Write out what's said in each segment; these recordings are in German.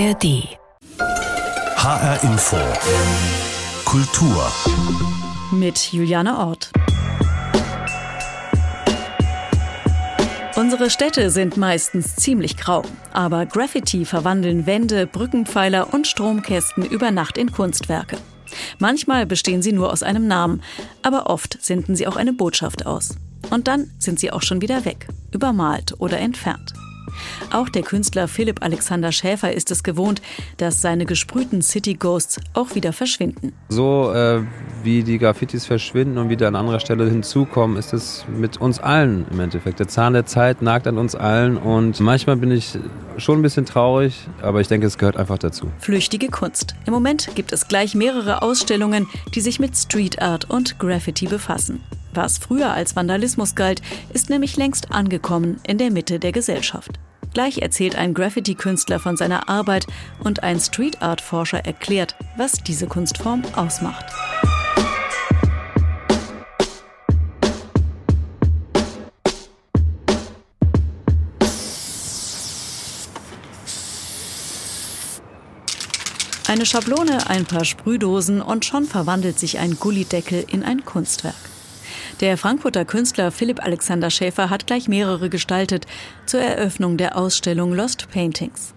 ARD. HR Info. Kultur. Mit Juliane Ort. Unsere Städte sind meistens ziemlich grau, aber Graffiti verwandeln Wände, Brückenpfeiler und Stromkästen über Nacht in Kunstwerke. Manchmal bestehen sie nur aus einem Namen, aber oft senden sie auch eine Botschaft aus. Und dann sind sie auch schon wieder weg, übermalt oder entfernt. Auch der Künstler Philipp Alexander Schäfer ist es gewohnt, dass seine gesprühten City Ghosts auch wieder verschwinden. So äh, wie die Graffitis verschwinden und wieder an anderer Stelle hinzukommen, ist es mit uns allen im Endeffekt. Der Zahn der Zeit nagt an uns allen und manchmal bin ich schon ein bisschen traurig, aber ich denke, es gehört einfach dazu. Flüchtige Kunst. Im Moment gibt es gleich mehrere Ausstellungen, die sich mit Street Art und Graffiti befassen. Was früher als Vandalismus galt, ist nämlich längst angekommen in der Mitte der Gesellschaft. Gleich erzählt ein Graffiti-Künstler von seiner Arbeit und ein Street Art-Forscher erklärt, was diese Kunstform ausmacht. Eine Schablone, ein paar Sprühdosen und schon verwandelt sich ein Gullideckel in ein Kunstwerk. Der Frankfurter Künstler Philipp Alexander Schäfer hat gleich mehrere gestaltet zur Eröffnung der Ausstellung Lost Paintings.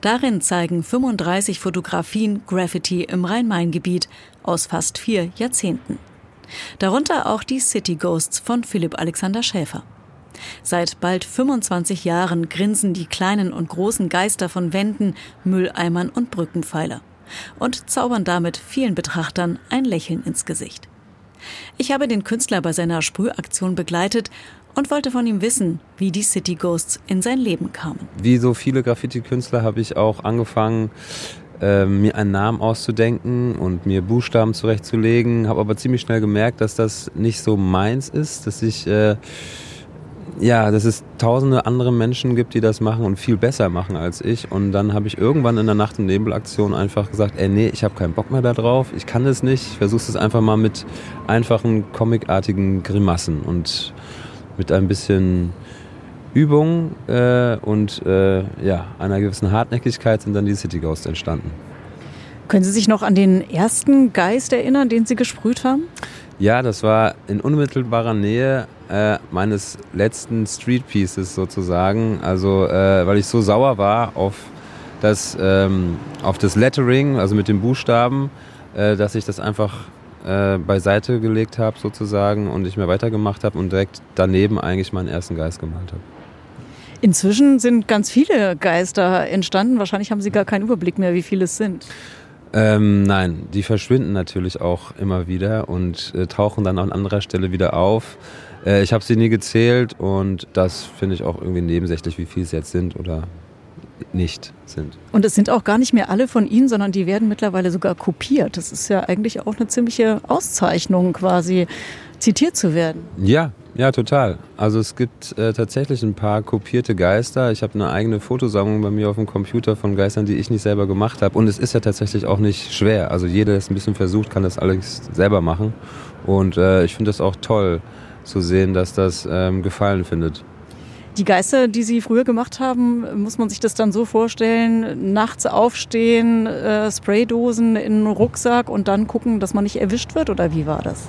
Darin zeigen 35 Fotografien Graffiti im Rhein-Main-Gebiet aus fast vier Jahrzehnten. Darunter auch die City Ghosts von Philipp Alexander Schäfer. Seit bald 25 Jahren grinsen die kleinen und großen Geister von Wänden, Mülleimern und Brückenpfeiler und zaubern damit vielen Betrachtern ein Lächeln ins Gesicht. Ich habe den Künstler bei seiner Sprühaktion begleitet und wollte von ihm wissen, wie die City Ghosts in sein Leben kamen. Wie so viele Graffiti-Künstler habe ich auch angefangen, äh, mir einen Namen auszudenken und mir Buchstaben zurechtzulegen, habe aber ziemlich schnell gemerkt, dass das nicht so meins ist, dass ich äh, ja, dass es tausende andere Menschen gibt, die das machen und viel besser machen als ich. Und dann habe ich irgendwann in der Nacht- und Nebelaktion einfach gesagt, ey, nee, ich habe keinen Bock mehr darauf, ich kann das nicht, ich versuche es einfach mal mit einfachen, comicartigen Grimassen und mit ein bisschen Übung äh, und äh, ja, einer gewissen Hartnäckigkeit sind dann die City Ghosts entstanden. Können Sie sich noch an den ersten Geist erinnern, den Sie gesprüht haben? Ja, das war in unmittelbarer Nähe äh, meines letzten Street Pieces sozusagen. Also, äh, weil ich so sauer war auf das, ähm, auf das Lettering, also mit den Buchstaben, äh, dass ich das einfach äh, beiseite gelegt habe sozusagen und nicht mehr weitergemacht habe und direkt daneben eigentlich meinen ersten Geist gemalt habe. Inzwischen sind ganz viele Geister entstanden. Wahrscheinlich haben Sie gar keinen Überblick mehr, wie viele es sind. Ähm, nein, die verschwinden natürlich auch immer wieder und äh, tauchen dann an anderer Stelle wieder auf. Äh, ich habe sie nie gezählt und das finde ich auch irgendwie nebensächlich, wie viele es jetzt sind oder nicht sind. Und es sind auch gar nicht mehr alle von Ihnen, sondern die werden mittlerweile sogar kopiert. Das ist ja eigentlich auch eine ziemliche Auszeichnung, quasi zitiert zu werden. Ja, ja, total. Also es gibt äh, tatsächlich ein paar kopierte Geister. Ich habe eine eigene Fotosammlung bei mir auf dem Computer von Geistern, die ich nicht selber gemacht habe. Und es ist ja tatsächlich auch nicht schwer. Also jeder, der es ein bisschen versucht, kann das alles selber machen. Und äh, ich finde das auch toll zu sehen, dass das ähm, Gefallen findet. Die Geister, die Sie früher gemacht haben, muss man sich das dann so vorstellen, nachts aufstehen, äh, Spraydosen in den Rucksack und dann gucken, dass man nicht erwischt wird oder wie war das?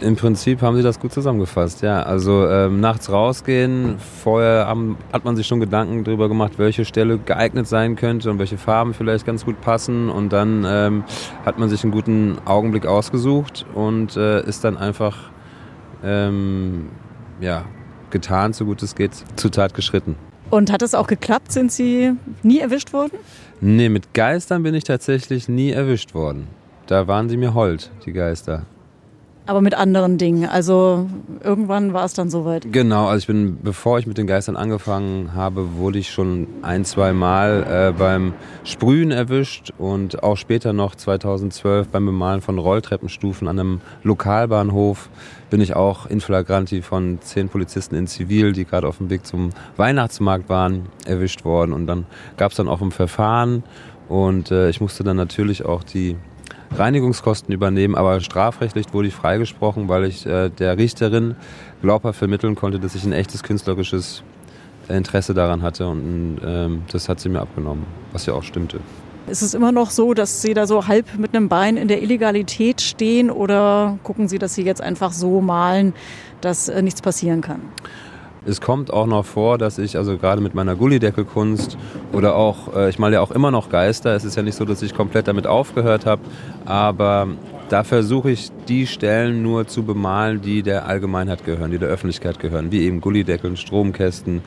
Im Prinzip haben Sie das gut zusammengefasst, ja. Also ähm, nachts rausgehen, vorher haben, hat man sich schon Gedanken darüber gemacht, welche Stelle geeignet sein könnte und welche Farben vielleicht ganz gut passen. Und dann ähm, hat man sich einen guten Augenblick ausgesucht und äh, ist dann einfach ähm, ja, getan, so gut es geht, zu Tat geschritten. Und hat es auch geklappt? Sind Sie nie erwischt worden? Nee, mit Geistern bin ich tatsächlich nie erwischt worden. Da waren sie mir hold, die Geister. Aber mit anderen Dingen. Also irgendwann war es dann soweit. Genau, also ich bin, bevor ich mit den Geistern angefangen habe, wurde ich schon ein, zwei Mal äh, beim Sprühen erwischt und auch später noch 2012 beim Bemalen von Rolltreppenstufen an einem Lokalbahnhof bin ich auch in flagranti von zehn Polizisten in Zivil, die gerade auf dem Weg zum Weihnachtsmarkt waren, erwischt worden. Und dann gab es dann auch ein Verfahren und äh, ich musste dann natürlich auch die Reinigungskosten übernehmen, aber strafrechtlich wurde ich freigesprochen, weil ich äh, der Richterin glaubhaft vermitteln konnte, dass ich ein echtes künstlerisches Interesse daran hatte und ähm, das hat sie mir abgenommen, was ja auch stimmte. Ist es immer noch so, dass Sie da so halb mit einem Bein in der Illegalität stehen oder gucken Sie, dass Sie jetzt einfach so malen, dass äh, nichts passieren kann? Es kommt auch noch vor, dass ich also gerade mit meiner Gullideckelkunst oder auch, äh, ich male ja auch immer noch Geister. Es ist ja nicht so, dass ich komplett damit aufgehört habe, aber da versuche ich die Stellen nur zu bemalen, die der Allgemeinheit gehören, die der Öffentlichkeit gehören, wie eben Gullideckeln, Stromkästen,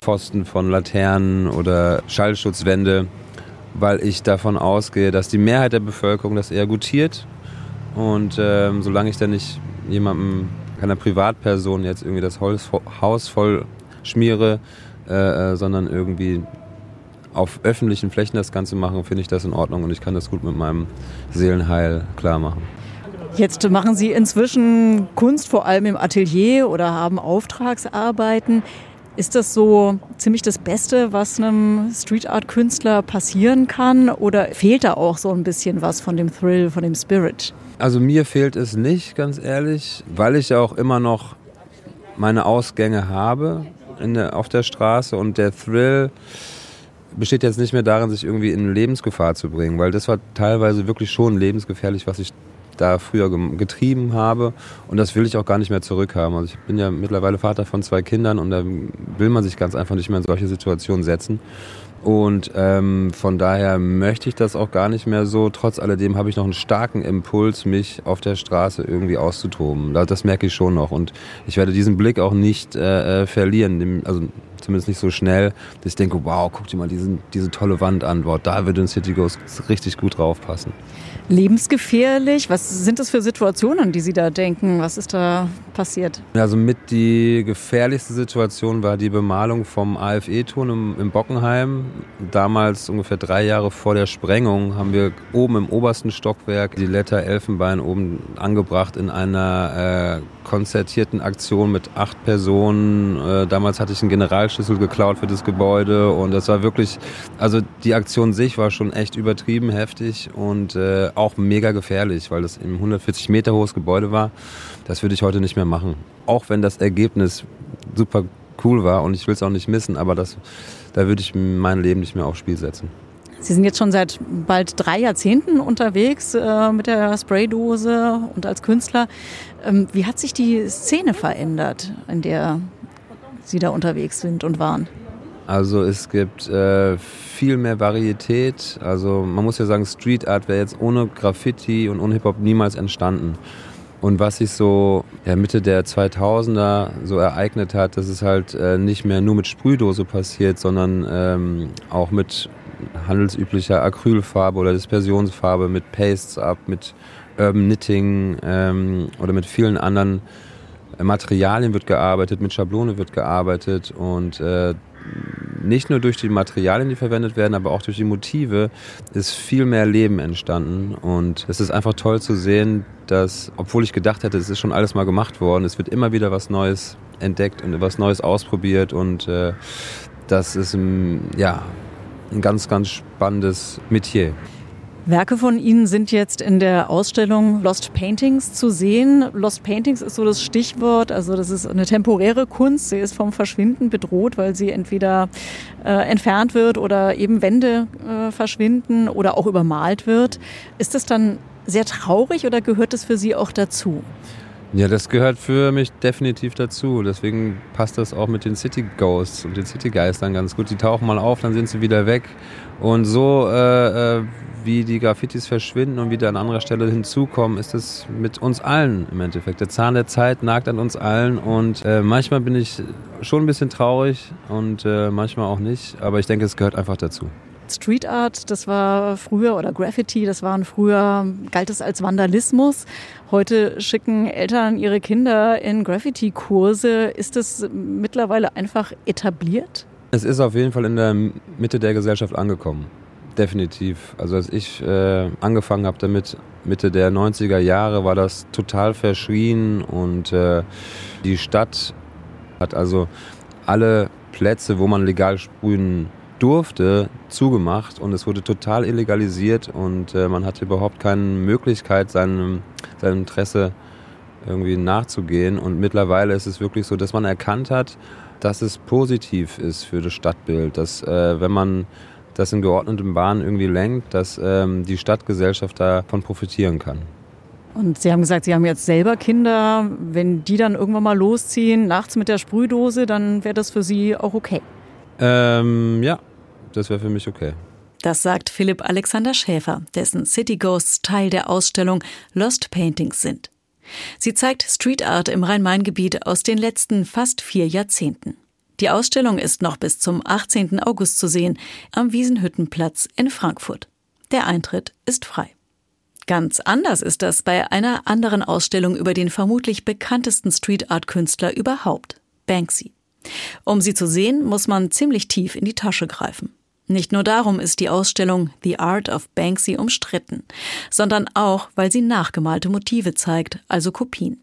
Pfosten von Laternen oder Schallschutzwände, weil ich davon ausgehe, dass die Mehrheit der Bevölkerung das eher gutiert und ähm, solange ich dann nicht jemandem keiner Privatperson jetzt irgendwie das Haus voll schmiere, äh, äh, sondern irgendwie auf öffentlichen Flächen das Ganze machen, finde ich das in Ordnung und ich kann das gut mit meinem Seelenheil klar machen. Jetzt machen Sie inzwischen Kunst vor allem im Atelier oder haben Auftragsarbeiten. Ist das so ziemlich das Beste, was einem Street Art Künstler passieren kann oder fehlt da auch so ein bisschen was von dem Thrill, von dem Spirit? Also mir fehlt es nicht, ganz ehrlich, weil ich ja auch immer noch meine Ausgänge habe der, auf der Straße und der Thrill besteht jetzt nicht mehr darin, sich irgendwie in Lebensgefahr zu bringen, weil das war teilweise wirklich schon lebensgefährlich, was ich da früher getrieben habe und das will ich auch gar nicht mehr zurückhaben. Also ich bin ja mittlerweile Vater von zwei Kindern und da will man sich ganz einfach nicht mehr in solche Situationen setzen. Und ähm, von daher möchte ich das auch gar nicht mehr so. Trotz alledem habe ich noch einen starken Impuls, mich auf der Straße irgendwie auszutoben. Das merke ich schon noch. Und ich werde diesen Blick auch nicht äh, äh verlieren. Also zumindest nicht so schnell, dass ich denke, wow, guck dir mal diesen, diese tolle Wand an. Wow, da würde ein City Ghost richtig gut draufpassen lebensgefährlich? Was sind das für Situationen, die Sie da denken? Was ist da passiert? Also mit die gefährlichste Situation war die Bemalung vom AFE-Turm im, im, Bockenheim. Damals ungefähr drei Jahre vor der Sprengung haben wir oben im obersten Stockwerk die Letter Elfenbein oben angebracht in einer äh, konzertierten Aktion mit acht Personen. Äh, damals hatte ich einen Generalschlüssel geklaut für das Gebäude und das war wirklich, also die Aktion sich war schon echt übertrieben heftig und äh, auch mega gefährlich, weil das ein 140 Meter hohes Gebäude war. Das würde ich heute nicht mehr machen. Auch wenn das Ergebnis super cool war und ich will es auch nicht missen, aber das, da würde ich mein Leben nicht mehr aufs Spiel setzen. Sie sind jetzt schon seit bald drei Jahrzehnten unterwegs äh, mit der Spraydose und als Künstler. Ähm, wie hat sich die Szene verändert, in der Sie da unterwegs sind und waren? Also es gibt äh, viel mehr Varietät. Also man muss ja sagen, Street Art wäre jetzt ohne Graffiti und ohne Hip-Hop niemals entstanden. Und was sich so ja, Mitte der 2000er so ereignet hat, dass es halt äh, nicht mehr nur mit Sprühdose passiert, sondern ähm, auch mit handelsüblicher Acrylfarbe oder Dispersionsfarbe, mit Pastes ab, mit Urban Knitting ähm, oder mit vielen anderen Materialien wird gearbeitet, mit Schablone wird gearbeitet und äh, nicht nur durch die Materialien, die verwendet werden, aber auch durch die Motive ist viel mehr Leben entstanden. Und es ist einfach toll zu sehen, dass, obwohl ich gedacht hätte, es ist schon alles mal gemacht worden, es wird immer wieder was Neues entdeckt und was Neues ausprobiert. Und äh, das ist ja, ein ganz, ganz spannendes Metier. Werke von Ihnen sind jetzt in der Ausstellung Lost Paintings zu sehen. Lost Paintings ist so das Stichwort. Also das ist eine temporäre Kunst. Sie ist vom Verschwinden bedroht, weil sie entweder äh, entfernt wird oder eben Wände äh, verschwinden oder auch übermalt wird. Ist das dann sehr traurig oder gehört das für Sie auch dazu? Ja, das gehört für mich definitiv dazu. Deswegen passt das auch mit den City Ghosts und den City Geistern ganz gut. Die tauchen mal auf, dann sind sie wieder weg. Und so äh, äh wie die Graffitis verschwinden und wieder an anderer Stelle hinzukommen, ist es mit uns allen im Endeffekt. Der Zahn der Zeit nagt an uns allen und äh, manchmal bin ich schon ein bisschen traurig und äh, manchmal auch nicht, aber ich denke, es gehört einfach dazu. Street Art, das war früher, oder Graffiti, das waren früher, galt es als Vandalismus. Heute schicken Eltern ihre Kinder in Graffiti-Kurse. Ist das mittlerweile einfach etabliert? Es ist auf jeden Fall in der Mitte der Gesellschaft angekommen. Definitiv. Also als ich äh, angefangen habe damit, Mitte der 90er Jahre, war das total verschrien und äh, die Stadt hat also alle Plätze, wo man legal sprühen durfte, zugemacht und es wurde total illegalisiert und äh, man hatte überhaupt keine Möglichkeit, seinem, seinem Interesse irgendwie nachzugehen. Und mittlerweile ist es wirklich so, dass man erkannt hat, dass es positiv ist für das Stadtbild, dass äh, wenn man das in geordneten Bahnen irgendwie lenkt, dass ähm, die Stadtgesellschaft davon profitieren kann. Und Sie haben gesagt, Sie haben jetzt selber Kinder. Wenn die dann irgendwann mal losziehen, nachts mit der Sprühdose, dann wäre das für Sie auch okay? Ähm, ja, das wäre für mich okay. Das sagt Philipp Alexander Schäfer, dessen City Ghosts Teil der Ausstellung Lost Paintings sind. Sie zeigt Street Art im Rhein-Main-Gebiet aus den letzten fast vier Jahrzehnten. Die Ausstellung ist noch bis zum 18. August zu sehen am Wiesenhüttenplatz in Frankfurt. Der Eintritt ist frei. Ganz anders ist das bei einer anderen Ausstellung über den vermutlich bekanntesten Street Art Künstler überhaupt, Banksy. Um sie zu sehen, muss man ziemlich tief in die Tasche greifen. Nicht nur darum ist die Ausstellung The Art of Banksy umstritten, sondern auch, weil sie nachgemalte Motive zeigt, also Kopien.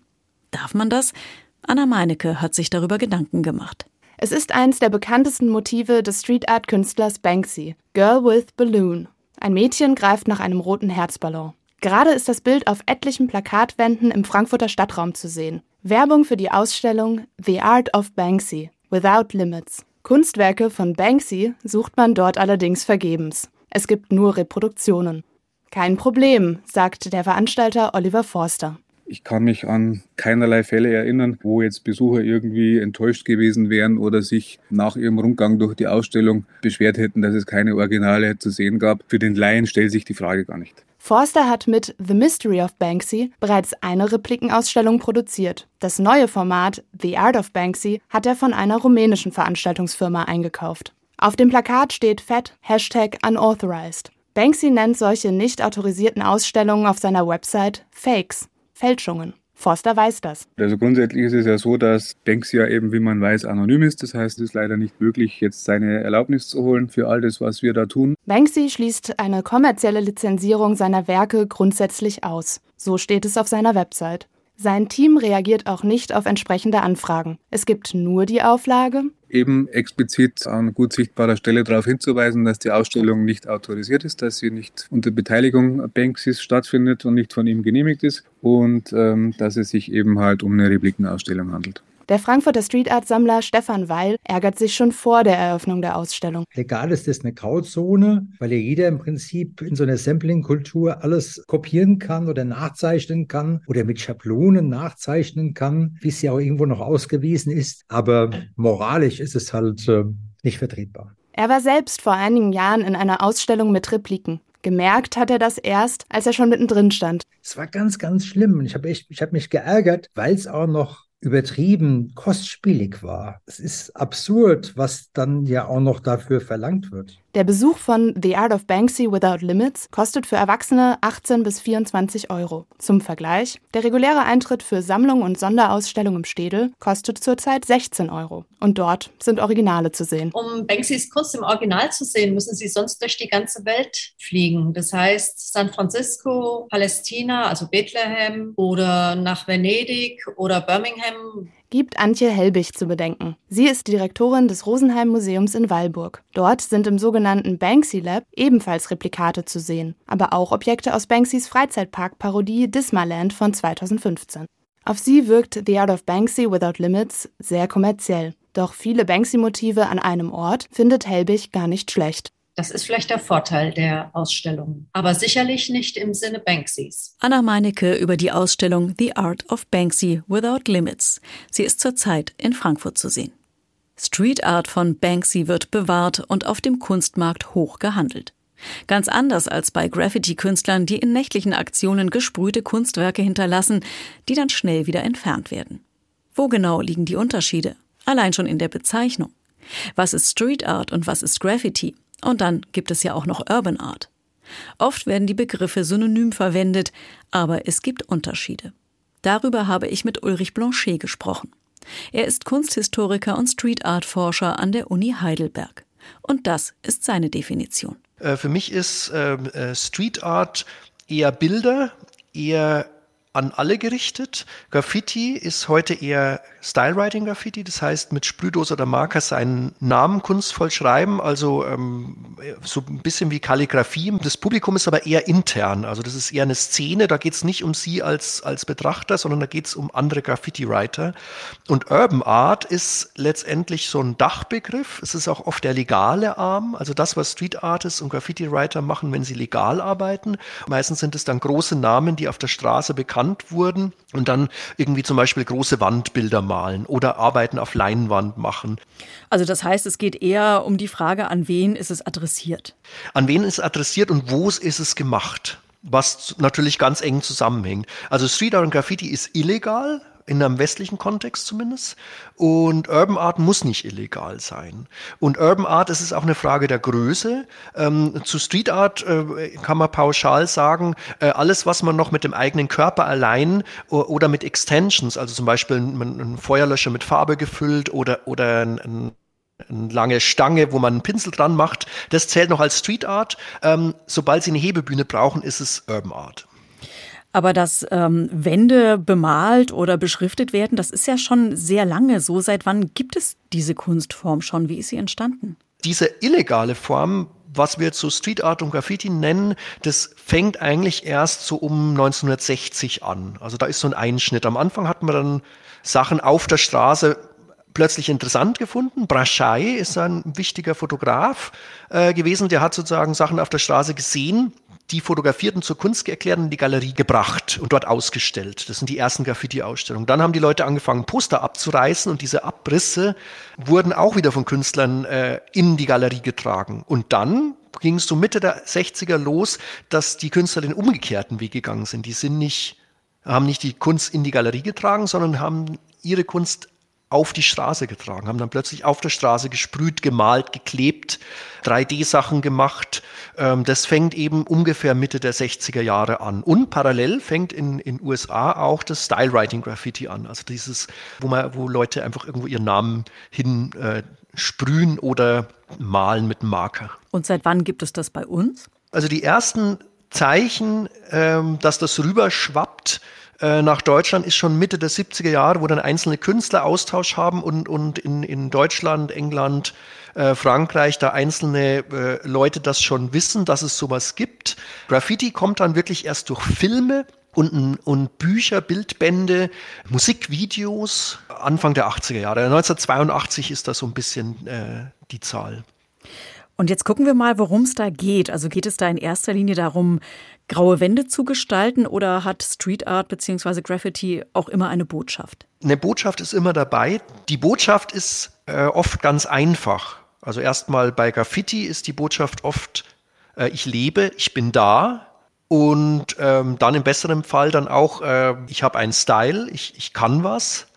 Darf man das? Anna Meinecke hat sich darüber Gedanken gemacht. Es ist eines der bekanntesten Motive des Street Art Künstlers Banksy, Girl with Balloon. Ein Mädchen greift nach einem roten Herzballon. Gerade ist das Bild auf etlichen Plakatwänden im Frankfurter Stadtraum zu sehen. Werbung für die Ausstellung The Art of Banksy, Without Limits. Kunstwerke von Banksy sucht man dort allerdings vergebens. Es gibt nur Reproduktionen. Kein Problem, sagt der Veranstalter Oliver Forster. Ich kann mich an keinerlei Fälle erinnern, wo jetzt Besucher irgendwie enttäuscht gewesen wären oder sich nach ihrem Rundgang durch die Ausstellung beschwert hätten, dass es keine Originale zu sehen gab. Für den Laien stellt sich die Frage gar nicht. Forster hat mit The Mystery of Banksy bereits eine Replikenausstellung produziert. Das neue Format The Art of Banksy hat er von einer rumänischen Veranstaltungsfirma eingekauft. Auf dem Plakat steht fett Hashtag Unauthorized. Banksy nennt solche nicht autorisierten Ausstellungen auf seiner Website Fakes, Fälschungen. Forster weiß das. Also grundsätzlich ist es ja so, dass Banksy ja eben, wie man weiß, anonym ist. Das heißt, es ist leider nicht möglich, jetzt seine Erlaubnis zu holen für all das, was wir da tun. Banksy schließt eine kommerzielle Lizenzierung seiner Werke grundsätzlich aus. So steht es auf seiner Website. Sein Team reagiert auch nicht auf entsprechende Anfragen. Es gibt nur die Auflage, eben explizit an gut sichtbarer Stelle darauf hinzuweisen, dass die Ausstellung nicht autorisiert ist, dass sie nicht unter Beteiligung Banksys stattfindet und nicht von ihm genehmigt ist und ähm, dass es sich eben halt um eine Replikenausstellung handelt. Der Frankfurter Street Art Sammler Stefan Weil ärgert sich schon vor der Eröffnung der Ausstellung. Legal ist das eine Grauzone, weil ja jeder im Prinzip in so einer Sampling-Kultur alles kopieren kann oder nachzeichnen kann oder mit Schablonen nachzeichnen kann, wie es ja auch irgendwo noch ausgewiesen ist. Aber moralisch ist es halt äh, nicht vertretbar. Er war selbst vor einigen Jahren in einer Ausstellung mit Repliken. Gemerkt hat er das erst, als er schon mittendrin stand. Es war ganz, ganz schlimm. Ich habe hab mich geärgert, weil es auch noch übertrieben kostspielig war. Es ist absurd, was dann ja auch noch dafür verlangt wird. Der Besuch von The Art of Banksy Without Limits kostet für Erwachsene 18 bis 24 Euro. Zum Vergleich, der reguläre Eintritt für Sammlung und Sonderausstellung im Städel kostet zurzeit 16 Euro. Und dort sind Originale zu sehen. Um Banksys Kunst im Original zu sehen, müssen Sie sonst durch die ganze Welt fliegen. Das heißt San Francisco, Palästina, also Bethlehem oder nach Venedig oder Birmingham gibt Antje Helbig zu bedenken. Sie ist Direktorin des Rosenheim Museums in Weilburg. Dort sind im sogenannten Banksy Lab ebenfalls Replikate zu sehen, aber auch Objekte aus Banksys Freizeitpark-Parodie Dismaland von 2015. Auf sie wirkt The Art of Banksy Without Limits sehr kommerziell. Doch viele Banksy-Motive an einem Ort findet Helbig gar nicht schlecht. Das ist vielleicht der Vorteil der Ausstellung, aber sicherlich nicht im Sinne Banksys. Anna Meinecke über die Ausstellung The Art of Banksy Without Limits. Sie ist zurzeit in Frankfurt zu sehen. Street Art von Banksy wird bewahrt und auf dem Kunstmarkt hoch gehandelt. Ganz anders als bei Graffiti-Künstlern, die in nächtlichen Aktionen gesprühte Kunstwerke hinterlassen, die dann schnell wieder entfernt werden. Wo genau liegen die Unterschiede? Allein schon in der Bezeichnung. Was ist Street Art und was ist Graffiti? Und dann gibt es ja auch noch Urban Art. Oft werden die Begriffe synonym verwendet, aber es gibt Unterschiede. Darüber habe ich mit Ulrich Blanchet gesprochen. Er ist Kunsthistoriker und Street Art Forscher an der Uni Heidelberg. Und das ist seine Definition. Äh, für mich ist ähm, äh, Street Art eher Bilder, eher an alle gerichtet. Graffiti ist heute eher Stylewriting Graffiti, das heißt mit Sprühdose oder Marker seinen Namen kunstvoll schreiben, also ähm, so ein bisschen wie Kalligrafie. Das Publikum ist aber eher intern, also das ist eher eine Szene, da geht es nicht um Sie als, als Betrachter, sondern da geht es um andere Graffiti-Writer. Und Urban Art ist letztendlich so ein Dachbegriff. Es ist auch oft der legale Arm, also das, was Street Artists und Graffiti-Writer machen, wenn sie legal arbeiten. Meistens sind es dann große Namen, die auf der Straße bekannt wurden und dann irgendwie zum Beispiel große Wandbilder malen oder Arbeiten auf Leinwand machen. Also das heißt, es geht eher um die Frage, an wen ist es adressiert? An wen ist es adressiert und wo ist es gemacht? Was natürlich ganz eng zusammenhängt. Also Street Art und Graffiti ist illegal, in einem westlichen Kontext zumindest. Und Urban Art muss nicht illegal sein. Und Urban Art, das ist auch eine Frage der Größe. Ähm, zu Street Art äh, kann man pauschal sagen, äh, alles, was man noch mit dem eigenen Körper allein oder mit Extensions, also zum Beispiel ein, Feuerlöscher mit Farbe gefüllt oder, oder ein eine lange Stange, wo man einen Pinsel dran macht. Das zählt noch als Street Art. Ähm, sobald Sie eine Hebebühne brauchen, ist es Urban Art. Aber dass ähm, Wände bemalt oder beschriftet werden, das ist ja schon sehr lange so. Seit wann gibt es diese Kunstform schon? Wie ist sie entstanden? Diese illegale Form was wir zu Street Art und Graffiti nennen, das fängt eigentlich erst so um 1960 an. Also da ist so ein Einschnitt. Am Anfang hatten wir dann Sachen auf der Straße plötzlich interessant gefunden. Braschai ist ein wichtiger Fotograf äh, gewesen, der hat sozusagen Sachen auf der Straße gesehen die fotografierten zur Kunst erklärt und in die Galerie gebracht und dort ausgestellt. Das sind die ersten Graffiti-Ausstellungen. Dann haben die Leute angefangen, Poster abzureißen und diese Abrisse wurden auch wieder von Künstlern äh, in die Galerie getragen. Und dann ging es so Mitte der 60er los, dass die Künstler den umgekehrten Weg gegangen sind. Die sind nicht, haben nicht die Kunst in die Galerie getragen, sondern haben ihre Kunst auf die Straße getragen, haben dann plötzlich auf der Straße gesprüht, gemalt, geklebt, 3D-Sachen gemacht. Ähm, das fängt eben ungefähr Mitte der 60er Jahre an. Und parallel fängt in den USA auch das Style-Writing Graffiti an. Also dieses, wo man, wo Leute einfach irgendwo ihren Namen hin äh, sprühen oder malen mit Marker. Und seit wann gibt es das bei uns? Also die ersten Zeichen, ähm, dass das rüberschwappt, äh, nach Deutschland ist schon Mitte der 70er Jahre, wo dann einzelne Künstler Austausch haben und, und in, in Deutschland, England, äh, Frankreich, da einzelne äh, Leute das schon wissen, dass es sowas gibt. Graffiti kommt dann wirklich erst durch Filme und, und Bücher, Bildbände, Musikvideos Anfang der 80er Jahre. 1982 ist das so ein bisschen äh, die Zahl. Und jetzt gucken wir mal, worum es da geht. Also geht es da in erster Linie darum, graue Wände zu gestalten oder hat Street Art bzw. Graffiti auch immer eine Botschaft? Eine Botschaft ist immer dabei. Die Botschaft ist äh, oft ganz einfach. Also erstmal bei Graffiti ist die Botschaft oft, äh, ich lebe, ich bin da. Und ähm, dann im besseren Fall dann auch, äh, ich habe einen Style, ich, ich kann was.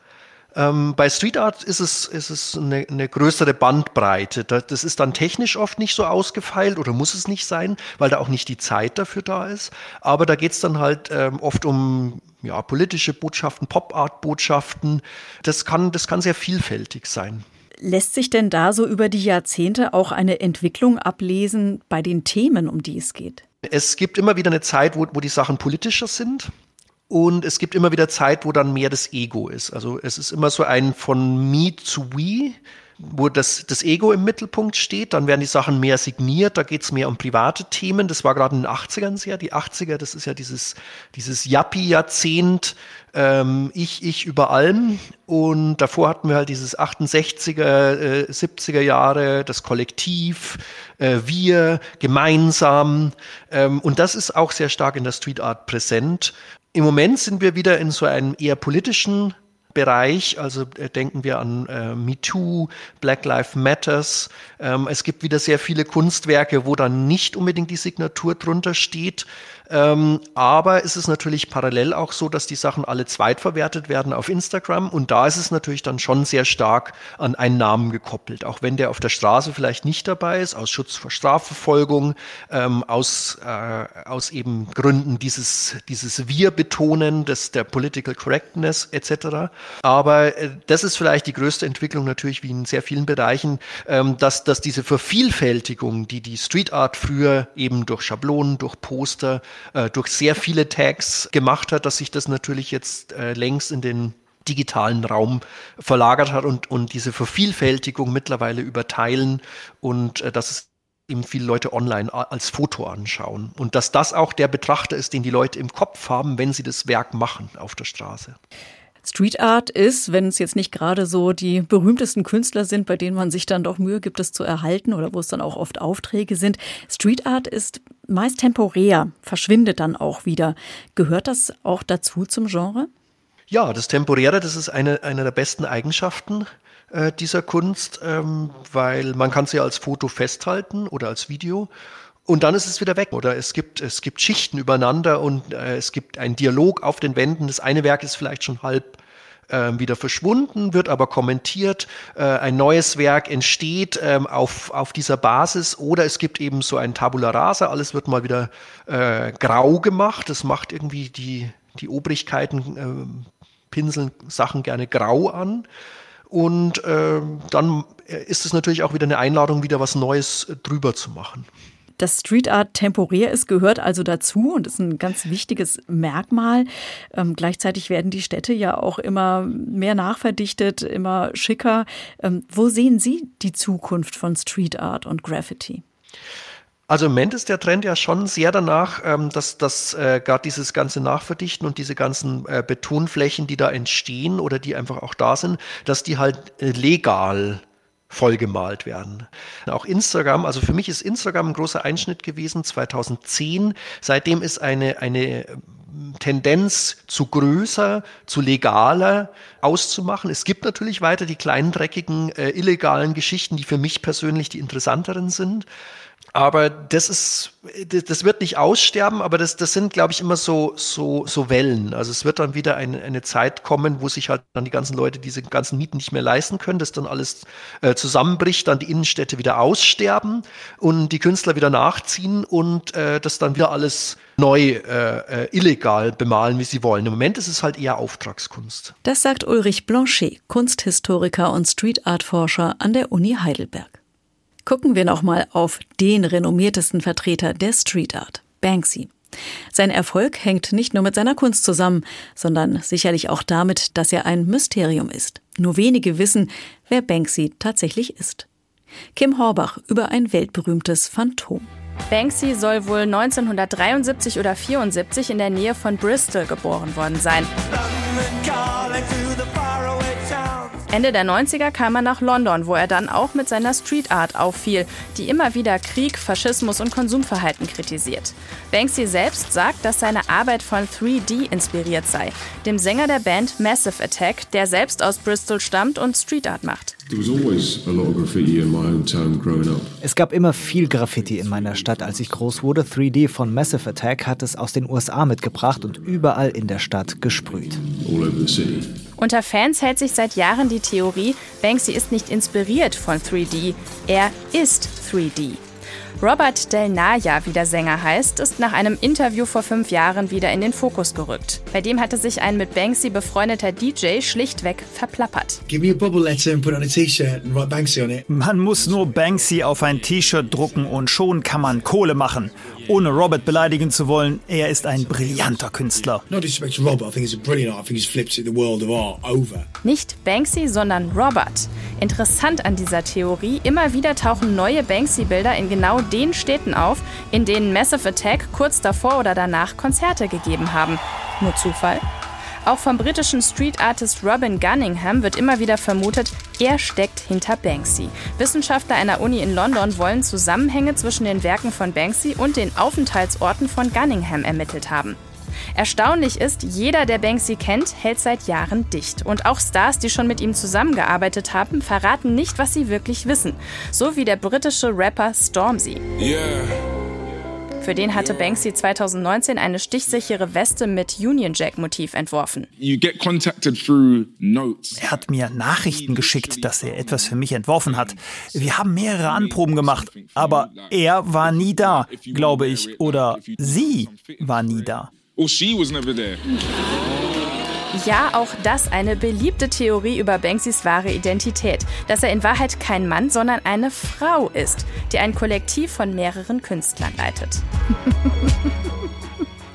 Ähm, bei Street Art ist es, ist es eine, eine größere Bandbreite. Das ist dann technisch oft nicht so ausgefeilt oder muss es nicht sein, weil da auch nicht die Zeit dafür da ist. Aber da geht es dann halt ähm, oft um ja, politische Botschaften, Pop-Art-Botschaften. Das kann, das kann sehr vielfältig sein. Lässt sich denn da so über die Jahrzehnte auch eine Entwicklung ablesen bei den Themen, um die es geht? Es gibt immer wieder eine Zeit, wo, wo die Sachen politischer sind. Und es gibt immer wieder Zeit, wo dann mehr das Ego ist. Also es ist immer so ein von me zu we, wo das, das Ego im Mittelpunkt steht. Dann werden die Sachen mehr signiert, da geht es mehr um private Themen. Das war gerade in den 80ern sehr. Die 80er, das ist ja dieses, dieses Yappi-Jahrzehnt, ähm, ich, ich über allem. Und davor hatten wir halt dieses 68er, äh, 70er Jahre, das Kollektiv, äh, wir, gemeinsam. Ähm, und das ist auch sehr stark in der Street Art präsent. Im Moment sind wir wieder in so einem eher politischen Bereich, also äh, denken wir an äh, MeToo, Black Lives Matters. Ähm, es gibt wieder sehr viele Kunstwerke, wo dann nicht unbedingt die Signatur drunter steht, ähm, aber es ist natürlich parallel auch so, dass die Sachen alle zweitverwertet werden auf Instagram und da ist es natürlich dann schon sehr stark an einen Namen gekoppelt, auch wenn der auf der Straße vielleicht nicht dabei ist, aus Schutz vor Strafverfolgung, ähm, aus, äh, aus eben Gründen dieses, dieses Wir-Betonen, des, der Political Correctness etc. Aber äh, das ist vielleicht die größte Entwicklung natürlich wie in sehr vielen Bereichen, ähm, dass, dass diese Vervielfältigung, die die Street Art früher eben durch Schablonen, durch Poster, äh, durch sehr viele Tags gemacht hat, dass sich das natürlich jetzt äh, längst in den digitalen Raum verlagert hat und, und diese Vervielfältigung mittlerweile überteilen und äh, dass es eben viele Leute online als Foto anschauen. Und dass das auch der Betrachter ist, den die Leute im Kopf haben, wenn sie das Werk machen auf der Straße. Street Art ist, wenn es jetzt nicht gerade so die berühmtesten Künstler sind, bei denen man sich dann doch Mühe gibt, es zu erhalten oder wo es dann auch oft Aufträge sind. Street Art ist meist temporär, verschwindet dann auch wieder. Gehört das auch dazu zum Genre? Ja, das Temporäre, das ist eine, eine der besten Eigenschaften äh, dieser Kunst, ähm, weil man kann sie als Foto festhalten oder als Video und dann ist es wieder weg. Oder es gibt, es gibt Schichten übereinander und äh, es gibt einen Dialog auf den Wänden. Das eine Werk ist vielleicht schon halb äh, wieder verschwunden, wird aber kommentiert. Äh, ein neues Werk entsteht ähm, auf, auf dieser Basis. Oder es gibt eben so ein Tabula rasa. Alles wird mal wieder äh, grau gemacht. Das macht irgendwie die, die Obrigkeiten, äh, pinseln Sachen gerne grau an. Und äh, dann ist es natürlich auch wieder eine Einladung, wieder was Neues drüber zu machen. Dass Street Art temporär ist, gehört also dazu und ist ein ganz wichtiges Merkmal. Ähm, gleichzeitig werden die Städte ja auch immer mehr nachverdichtet, immer schicker. Ähm, wo sehen Sie die Zukunft von Street Art und Graffiti? Also im Moment ist der Trend ja schon sehr danach, ähm, dass, dass äh, gerade dieses ganze Nachverdichten und diese ganzen äh, Betonflächen, die da entstehen oder die einfach auch da sind, dass die halt äh, legal vollgemalt werden. Auch Instagram, also für mich ist Instagram ein großer Einschnitt gewesen, 2010. Seitdem ist eine, eine Tendenz zu größer, zu legaler auszumachen. Es gibt natürlich weiter die kleinen, dreckigen, äh, illegalen Geschichten, die für mich persönlich die interessanteren sind. Aber das ist, das wird nicht aussterben, aber das, das sind, glaube ich, immer so, so, so Wellen. Also es wird dann wieder eine, eine Zeit kommen, wo sich halt dann die ganzen Leute diese ganzen Mieten nicht mehr leisten können, dass dann alles äh, zusammenbricht, dann die Innenstädte wieder aussterben und die Künstler wieder nachziehen und äh, das dann wieder alles neu äh, äh, illegal bemalen, wie sie wollen. Im Moment ist es halt eher Auftragskunst. Das sagt Ulrich Blanchet, Kunsthistoriker und Street Art Forscher an der Uni Heidelberg. Gucken wir nochmal auf den renommiertesten Vertreter der Street Art, Banksy. Sein Erfolg hängt nicht nur mit seiner Kunst zusammen, sondern sicherlich auch damit, dass er ein Mysterium ist. Nur wenige wissen, wer Banksy tatsächlich ist. Kim Horbach über ein weltberühmtes Phantom. Banksy soll wohl 1973 oder 74 in der Nähe von Bristol geboren worden sein. Ende der 90er kam er nach London, wo er dann auch mit seiner Street Art auffiel, die immer wieder Krieg, Faschismus und Konsumverhalten kritisiert. Banksy selbst sagt, dass seine Arbeit von 3D inspiriert sei, dem Sänger der Band Massive Attack, der selbst aus Bristol stammt und Street Art macht. Es gab immer viel Graffiti in meiner Stadt, als ich groß wurde. 3D von Massive Attack hat es aus den USA mitgebracht und überall in der Stadt gesprüht. Unter Fans hält sich seit Jahren die Theorie, Banksy ist nicht inspiriert von 3D, er ist 3D. Robert Del Naya, wie der Sänger heißt, ist nach einem Interview vor fünf Jahren wieder in den Fokus gerückt. Bei dem hatte sich ein mit Banksy befreundeter DJ schlichtweg verplappert. Man muss nur Banksy auf ein T-Shirt drucken und schon kann man Kohle machen. Ohne Robert beleidigen zu wollen, er ist ein brillanter Künstler. Nicht Banksy, sondern Robert. Interessant an dieser Theorie, immer wieder tauchen neue Banksy-Bilder in genau den Städten auf, in denen Massive Attack kurz davor oder danach Konzerte gegeben haben. Nur Zufall? Auch vom britischen Street Artist Robin Gunningham wird immer wieder vermutet, er steckt hinter Banksy. Wissenschaftler einer Uni in London wollen Zusammenhänge zwischen den Werken von Banksy und den Aufenthaltsorten von Gunningham ermittelt haben. Erstaunlich ist, jeder, der Banksy kennt, hält seit Jahren dicht. Und auch Stars, die schon mit ihm zusammengearbeitet haben, verraten nicht, was sie wirklich wissen. So wie der britische Rapper Stormzy. Yeah. Für den hatte Banksy 2019 eine stichsichere Weste mit Union Jack-Motiv entworfen. Er hat mir Nachrichten geschickt, dass er etwas für mich entworfen hat. Wir haben mehrere Anproben gemacht, aber er war nie da, glaube ich, oder sie war nie da. Ja, auch das eine beliebte Theorie über Banksys wahre Identität, dass er in Wahrheit kein Mann, sondern eine Frau ist, die ein Kollektiv von mehreren Künstlern leitet.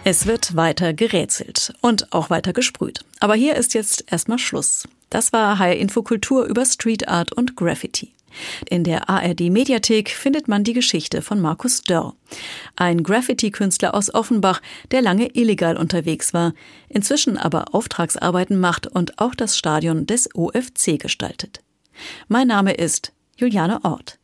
Es wird weiter gerätselt und auch weiter gesprüht. Aber hier ist jetzt erstmal Schluss. Das war HR Infokultur über Street Art und Graffiti. In der ARD Mediathek findet man die Geschichte von Markus Dörr, ein Graffiti-Künstler aus Offenbach, der lange illegal unterwegs war, inzwischen aber Auftragsarbeiten macht und auch das Stadion des OFC gestaltet. Mein Name ist Juliane Ort.